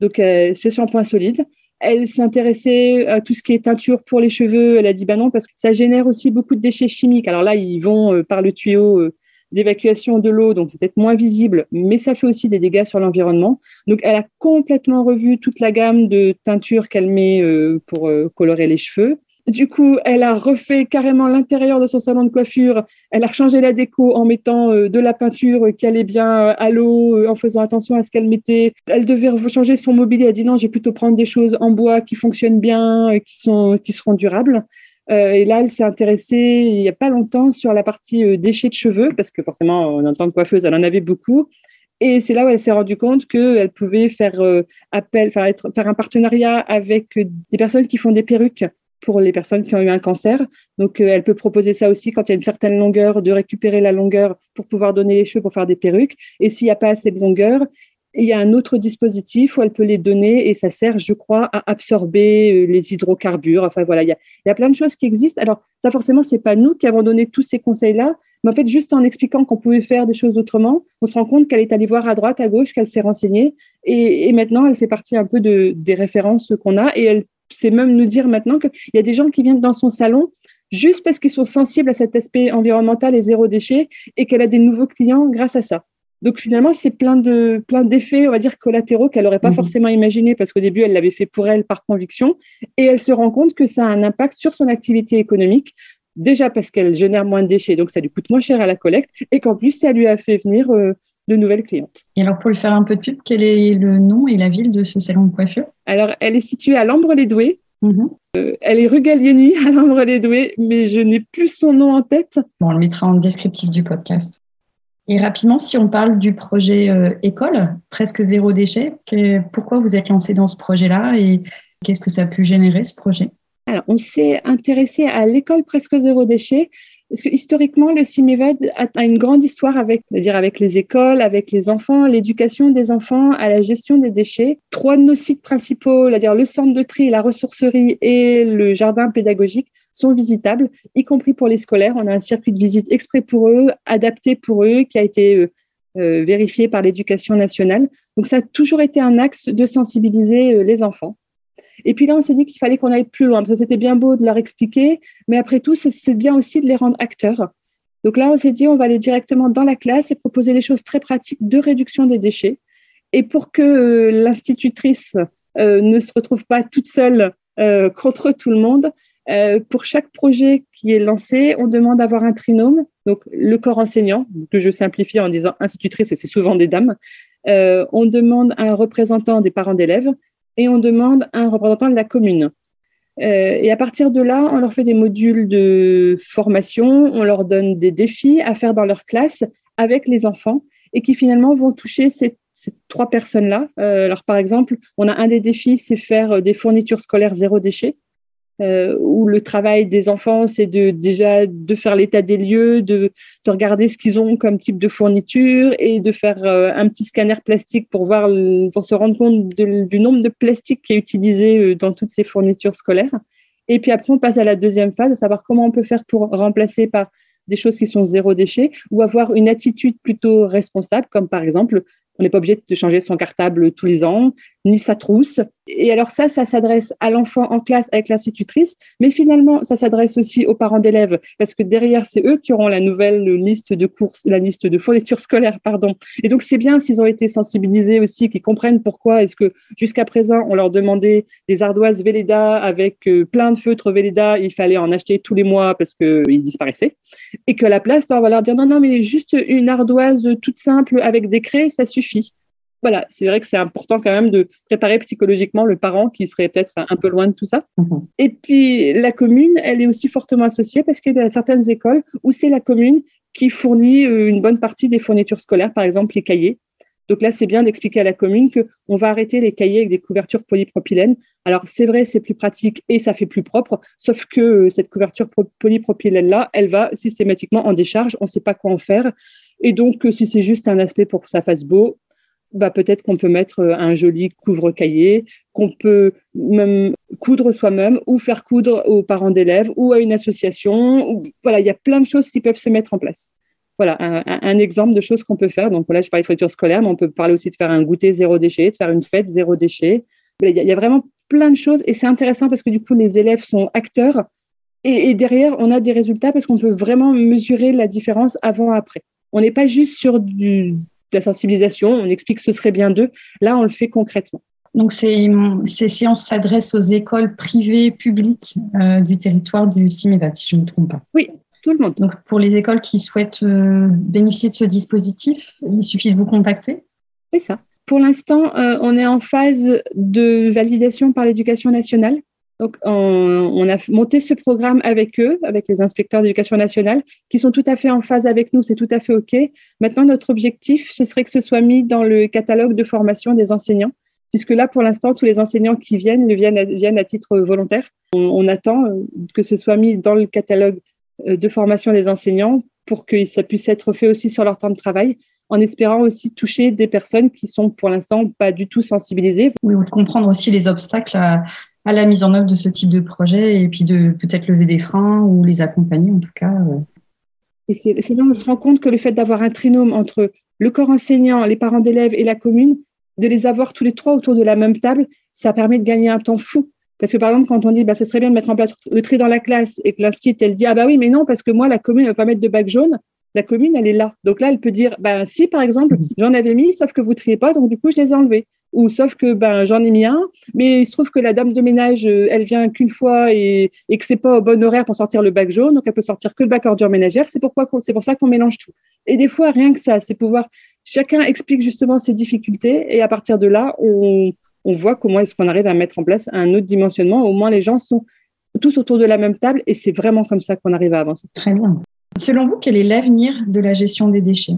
Donc, euh, ce shampoing solide, elle s'intéressait à tout ce qui est teinture pour les cheveux. Elle a dit bah non parce que ça génère aussi beaucoup de déchets chimiques. Alors là, ils vont euh, par le tuyau euh, d'évacuation de l'eau, donc c'est peut-être moins visible, mais ça fait aussi des dégâts sur l'environnement. Donc elle a complètement revu toute la gamme de teintures qu'elle met pour colorer les cheveux. Du coup, elle a refait carrément l'intérieur de son salon de coiffure. Elle a changé la déco en mettant euh, de la peinture qui allait bien euh, à l'eau, euh, en faisant attention à ce qu'elle mettait. Elle devait changer son mobilier. Elle a dit non, j'ai plutôt prendre des choses en bois qui fonctionnent bien, qui sont qui seront durables. et là, elle s'est intéressée il n'y a pas longtemps sur la partie déchets de cheveux, parce que forcément, en tant que coiffeuse, elle en avait beaucoup. Et c'est là où elle s'est rendue compte qu'elle pouvait faire appel, faire, être, faire un partenariat avec des personnes qui font des perruques pour les personnes qui ont eu un cancer. Donc, euh, elle peut proposer ça aussi quand il y a une certaine longueur, de récupérer la longueur pour pouvoir donner les cheveux pour faire des perruques. Et s'il n'y a pas assez de longueur, il y a un autre dispositif où elle peut les donner et ça sert, je crois, à absorber euh, les hydrocarbures. Enfin voilà, il y a, il y a plein de choses qui existent. Alors ça, forcément, c'est pas nous qui avons donné tous ces conseils-là, mais en fait, juste en expliquant qu'on pouvait faire des choses autrement, on se rend compte qu'elle est allée voir à droite, à gauche, qu'elle s'est renseignée et, maintenant, elle fait partie un peu de, des références qu'on a et elle c'est même nous dire maintenant qu'il y a des gens qui viennent dans son salon juste parce qu'ils sont sensibles à cet aspect environnemental et zéro déchet et qu'elle a des nouveaux clients grâce à ça. Donc finalement, c'est plein de plein d'effets, on va dire collatéraux qu'elle n'aurait pas mhm. forcément imaginé parce qu'au début, elle l'avait fait pour elle par conviction et elle se rend compte que ça a un impact sur son activité économique. Déjà parce qu'elle génère moins de déchets, donc ça lui coûte moins cher à la collecte, et qu'en plus, ça lui a fait venir euh, de nouvelles clientes. Et alors, pour lui faire un peu de pub, quel est le nom et la ville de ce salon de coiffure? Alors, elle est située à Lambre-les-Doués. Mhm. Euh, elle est rue Gallieni à Lambre-les-Doués, mais je n'ai plus son nom en tête. Bon, on le mettra en descriptif du podcast. Et rapidement, si on parle du projet euh, école, presque zéro déchet, pourquoi vous êtes lancé dans ce projet-là et qu'est-ce que ça a pu générer ce projet? Alors, on s'est intéressé à l'école presque zéro déchet parce que historiquement, le CIMEVAD a une grande histoire avec, dire avec les écoles, avec les enfants, l'éducation des enfants, à la gestion des déchets. Trois de nos sites principaux, c'est-à-dire le centre de tri, la ressourcerie et le jardin pédagogique, sont visitables, y compris pour les scolaires. On a un circuit de visite exprès pour eux, adapté pour eux, qui a été euh, euh, vérifié par l'éducation nationale. Donc ça a toujours été un axe de sensibiliser euh, les enfants. Et puis là, on s'est dit qu'il fallait qu'on aille plus loin, que c'était bien beau de leur expliquer, mais après tout, c'est bien aussi de les rendre acteurs. Donc là, on s'est dit, on va aller directement dans la classe et proposer des choses très pratiques de réduction des déchets. Et pour que euh, l'institutrice euh, ne se retrouve pas toute seule euh, contre tout le monde, pour chaque projet qui est lancé, on demande d'avoir un trinôme, donc le corps enseignant, que je simplifie en disant institutrice, et c'est souvent des dames. On demande un représentant des parents d'élèves, et on demande un représentant de la commune. Euh, et à partir de là, on leur fait des modules de formation, on leur donne des défis à faire dans leur classe avec les enfants. et qui finalement vont toucher ces, trois personnes-là. Euh, alors par exemple, on a un des défis, c'est faire des fournitures scolaires zéro déchet. Euh, où le travail des enfants, c'est de déjà de faire l'état des lieux, de, de regarder ce qu'ils ont comme type de fourniture et de faire euh, un petit scanner plastique pour voir, pour se rendre compte du nombre de plastique qui est utilisé euh, dans toutes ces fournitures scolaires. Et puis après, on passe à la deuxième phase, à savoir comment on peut faire pour remplacer par des choses qui sont zéro déchet ou avoir une attitude plutôt responsable, comme par exemple on n'est pas obligé de changer son cartable tous les ans, ni sa trousse. Et alors ça, ça s'adresse à l'enfant en classe avec l'institutrice, mais finalement, ça s'adresse aussi aux parents d'élèves, parce que derrière, c'est eux qui auront la nouvelle liste de courses, la liste de fournitures scolaires, pardon. Et donc, c'est bien s'ils ont été sensibilisés aussi, qu'ils comprennent pourquoi est-ce que jusqu'à présent, on leur demandait des ardoises Velleda avec euh, plein de feutres Velleda, il fallait en acheter tous les mois parce qu'ils disparaissaient. Et que la place, on va leur dire non, non, mais juste une ardoise toute simple avec des craies, ça suffit voilà, c'est vrai que c'est important quand même de préparer psychologiquement le parent qui serait peut-être un peu loin de tout ça. Mhm. Et puis la commune, elle est aussi fortement associée parce qu'il y a certaines écoles où c'est la commune qui fournit euh, une bonne partie des fournitures scolaires, par exemple les cahiers. Donc là, c'est bien d'expliquer à la commune que on va arrêter les cahiers avec des couvertures polypropylène. Alors c'est vrai, c'est plus pratique et ça fait plus propre, sauf que euh, cette couverture polypropylène là, elle va systématiquement en décharge. On ne sait pas quoi en faire. Et donc, euh, si c'est juste un aspect pour que ça fasse beau, bah, peut-être qu'on peut mettre euh, un joli couvre-cahier, qu'on peut même coudre soi-même ou faire coudre aux parents d'élèves ou à une association. voilà, il y a plein de choses qui peuvent se mettre en place. Voilà, un, exemple de choses qu'on peut faire. Donc là, je parlais de scolaire, mais on peut parler aussi de faire un goûter zéro déchet, de faire une fête zéro déchet. Il y a, vraiment plein de choses et c'est intéressant parce que du coup, les élèves sont acteurs et, et derrière, on a des résultats parce qu'on peut vraiment mesurer la différence avant-après. On n'est pas juste sur du, de la sensibilisation, on explique que ce serait bien d'eux. Là, on le fait concrètement. Donc, ces, ces séances s'adressent aux écoles privées, publiques euh, du territoire du CIMEVAT, si je ne me trompe pas. Oui, tout le monde. Donc, pour les écoles qui souhaitent euh, bénéficier de ce dispositif, il suffit de vous contacter C'est ça. Pour l'instant, euh, on est en phase de validation par l'éducation nationale. Donc, on, a monté ce programme avec eux, avec les inspecteurs d'éducation nationale, qui sont tout à fait en phase avec nous, c'est tout à fait OK. Maintenant, notre objectif, ce serait que ce soit mis dans le catalogue de formation des enseignants, puisque là, pour l'instant, tous les enseignants qui viennent, viennent, à, titre volontaire. On, attend euh, que ce soit mis dans le catalogue euh, de formation des enseignants pour que ça puisse être fait aussi sur leur temps de travail en espérant aussi toucher des personnes qui sont pour l'instant pas du tout sensibilisées. Oui, ou de comprendre aussi les obstacles à, la mise en œuvre de ce type de projet et puis de peut-être lever des freins ou les accompagner en tout cas. Euh. Et c'est là on se rend compte que le fait d'avoir un trinôme entre le corps enseignant, les parents d'élèves et la commune, de les avoir tous les trois autour de la même table, ça permet de gagner un temps fou. Parce que par exemple, quand on dit bah, ce serait bien de mettre en place le tri dans la classe et que l'institut elle dit ah bah oui mais non parce que moi la commune ne va pas mettre de bac jaune, la commune elle est là. Donc là elle peut dire bah si par exemple j'en avais mis sauf que vous triez pas donc du coup je les ai enlevés ou sauf que ben j'en ai mis un, mais il se trouve que la dame de ménage, euh, elle vient qu'une fois et, et que c'est pas au bon horaire pour sortir le bac jaune, donc elle peut sortir que le bac ordure ménagère. C'est pourquoi c'est pour ça qu'on mélange tout. Et des fois rien que ça, c'est pouvoir chacun explique justement ses difficultés et à partir de là on, on voit comment est-ce qu'on arrive à mettre en place un autre dimensionnement. Au moins les gens sont tous autour de la même table et c'est vraiment comme ça qu'on arrive à avancer. Très bien. Selon vous, quel est l'avenir de la gestion des déchets?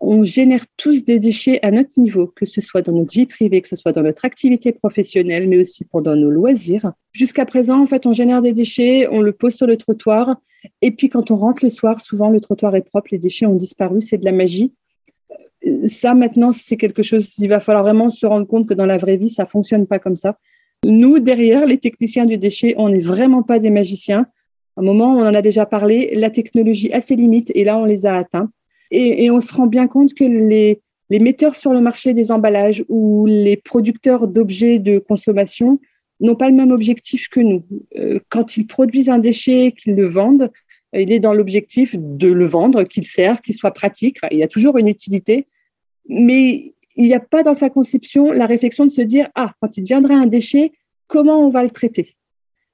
On génère tous des déchets à notre niveau, que ce soit dans notre vie privée, que ce soit dans notre activité professionnelle, mais aussi pendant nos loisirs. Jusqu'à présent, en fait, on génère des déchets, on le pose sur le trottoir, et puis quand on rentre le soir, souvent le trottoir est propre, les déchets ont disparu, c'est de la magie. Ça, maintenant, c'est quelque chose, il va falloir vraiment se rendre compte que dans la vraie vie, ça fonctionne pas comme ça. Nous, derrière, les techniciens du déchet, on n'est vraiment pas des magiciens. À un moment, on en a déjà parlé, la technologie a ses limites, et là, on les a atteintes. Et, on se rend bien compte que les, metteurs sur le marché des emballages ou les producteurs d'objets de consommation n'ont pas le même objectif que nous. Euh, quand ils produisent un déchet, qu'ils le vendent, il est dans l'objectif de le vendre, qu'il sert, qu'il soit pratique. Il y a toujours une utilité, mais il n'y a pas dans sa conception la réflexion de se dire ah quand il deviendrait un déchet, comment on va le traiter?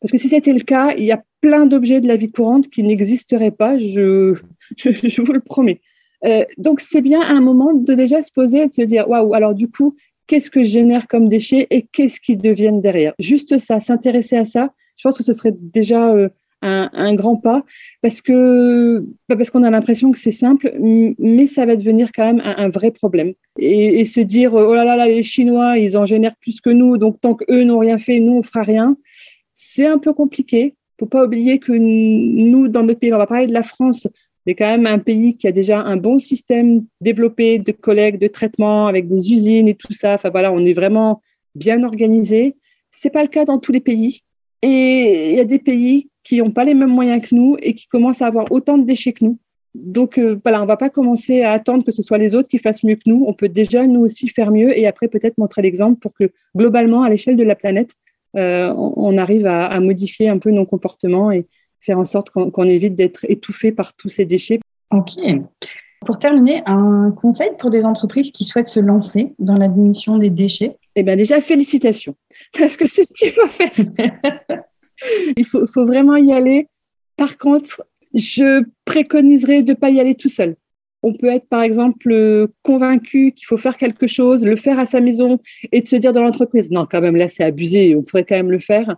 Parce que si c'était le cas, il y a plein d'objets de la vie courante qui n'existeraient pas. Je vous le promets. Euh, donc, c'est bien un moment de déjà se poser et de se dire, waouh, alors du coup, qu'est-ce que je génère comme déchets et qu'est-ce qu'ils deviennent derrière? Juste ça, s'intéresser à ça, je pense que ce serait déjà euh, un, grand pas parce que parce qu'on a l'impression que c'est simple, mais ça va devenir quand même un, vrai problème. Et, se dire oh là là là les Chinois ils en génèrent plus que nous, donc tant qu'eux n'ont rien fait, nous on fera rien. C'est un peu compliqué. Faut pas oublier que nous dans notre pays, on va parler de la France, c'est quand même un pays qui a déjà un bon système développé de collecte, de traitement avec des usines et tout ça. Enfin voilà, on est vraiment bien organisé. C'est pas le cas dans tous les pays. Et il y a des pays qui n'ont pas les mêmes moyens que nous et qui commencent à avoir autant de déchets que nous. Donc euh, voilà, on va pas commencer à attendre que ce soit les autres qui fassent mieux que nous. On peut déjà nous aussi faire mieux et après peut-être montrer l'exemple pour que globalement, à l'échelle de la planète, euh, on, arrive à, modifier un peu nos comportements faire en sorte qu'on évite d'être étouffé par tous ces déchets. Ok. Pour terminer, un conseil pour des entreprises qui souhaitent se lancer dans la diminution des déchets? Eh bien déjà, félicitations, parce que c'est ce qu'il faut faire. Il faut, faut, vraiment y aller. Par contre, je préconiserais de ne pas y aller tout seul. On peut être, par exemple, convaincu qu'il faut faire quelque chose, le faire à sa maison et de se dire dans l'entreprise, non, quand même, là, c'est abusé, on pourrait quand même le faire.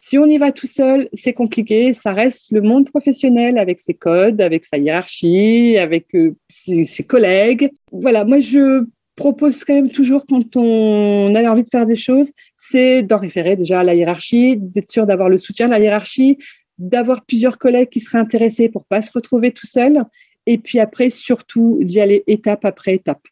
Si on y va tout seul, c'est compliqué. Ça reste le monde professionnel avec ses codes, avec sa hiérarchie, avec euh, ses, collègues. Voilà, moi je propose quand même toujours quand on a envie de faire des choses, c'est d'en référer déjà à la hiérarchie, d'être sûr d'avoir le soutien de la hiérarchie, d'avoir plusieurs collègues qui seraient intéressés pour pas se retrouver tout seul, et puis après surtout d'y aller étape après étape.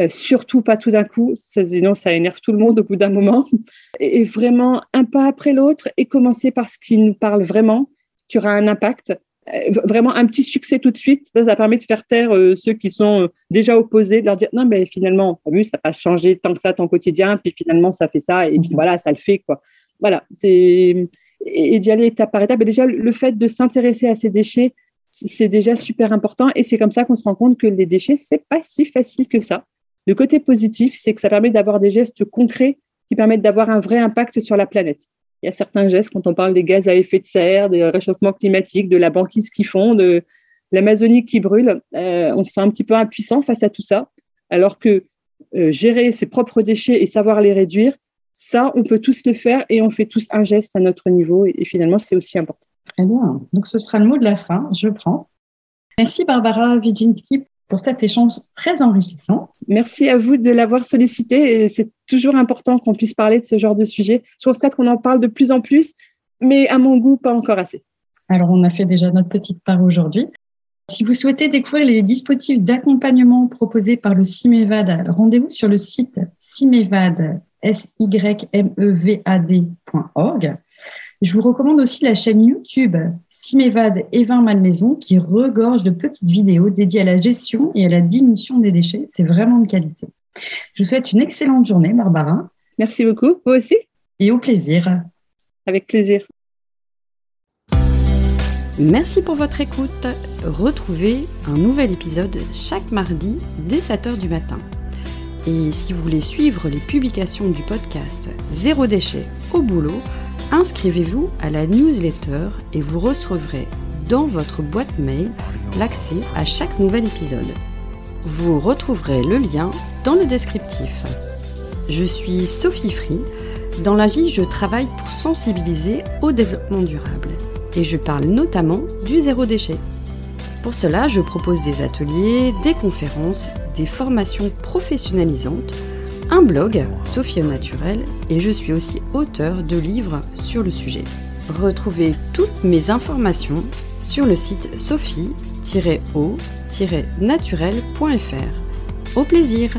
Euh, surtout pas tout d'un coup, sinon ça énerve tout le monde au bout d'un moment. Et, vraiment un pas après l'autre et commencer par ce qui nous parle vraiment, qui aura un impact. Euh, vraiment un petit succès tout de suite, ça, permet de faire taire euh, ceux qui sont déjà opposés, de leur dire non mais finalement, vu, ça n'a pas changé tant que ça ton quotidien, puis finalement ça fait ça et puis mhm. voilà, ça le fait quoi. Voilà, c'est et, d'y aller étape par étape. Et déjà le fait de s'intéresser à ces déchets, c'est déjà super important et c'est comme ça qu'on se rend compte que les déchets c'est pas si facile que ça. Le côté positif, c'est que ça permet d'avoir des gestes concrets qui permettent d'avoir un vrai impact sur la planète. Il y a certains gestes quand on parle des gaz à effet de serre, des réchauffements climatiques, de la banquise qui fond, de l'Amazonie qui brûle. Euh, on se sent un petit peu impuissant face à tout ça, alors que euh, gérer ses propres déchets et savoir les réduire, ça, on peut tous le faire et on fait tous un geste à notre niveau et, finalement, c'est aussi important. Très bien. Donc, ce sera le mot de la fin. Je prends. Merci Barbara Viginski pour cet échange très enrichissant. Merci à vous de l'avoir sollicité. C'est toujours important qu'on puisse parler de ce genre de sujet. Je constate qu'on en parle de plus en plus, mais à mon goût, pas encore assez. Alors, on a fait déjà notre petite part aujourd'hui. Si vous souhaitez découvrir les dispositifs d'accompagnement proposés par le CIMEVAD, rendez-vous sur le site cimevad, s y m e Je vous recommande aussi la chaîne YouTube Timévade et Vin Malmaison qui regorge de petites vidéos dédiées à la gestion et à la diminution des déchets. C'est vraiment de qualité. Je vous souhaite une excellente journée, Barbara. Merci beaucoup. Vous aussi. Et au plaisir. Avec plaisir. Merci pour votre écoute. Retrouvez un nouvel épisode chaque mardi dès 7h du matin. Et si vous voulez suivre les publications du podcast Zéro déchet au boulot, Inscrivez-vous à la newsletter et vous recevrez dans votre boîte mail l'accès à chaque nouvel épisode. Vous retrouverez le lien dans le descriptif. Je suis Sophie Free. Dans la vie, je travaille pour sensibiliser au développement durable et je parle notamment du zéro déchet. Pour cela, je propose des ateliers, des conférences, des formations professionnalisantes un blog, Sophie au Naturel, et je suis aussi auteur de livres sur le sujet. Retrouvez toutes mes informations sur le site sophie-o-naturel.fr. Au plaisir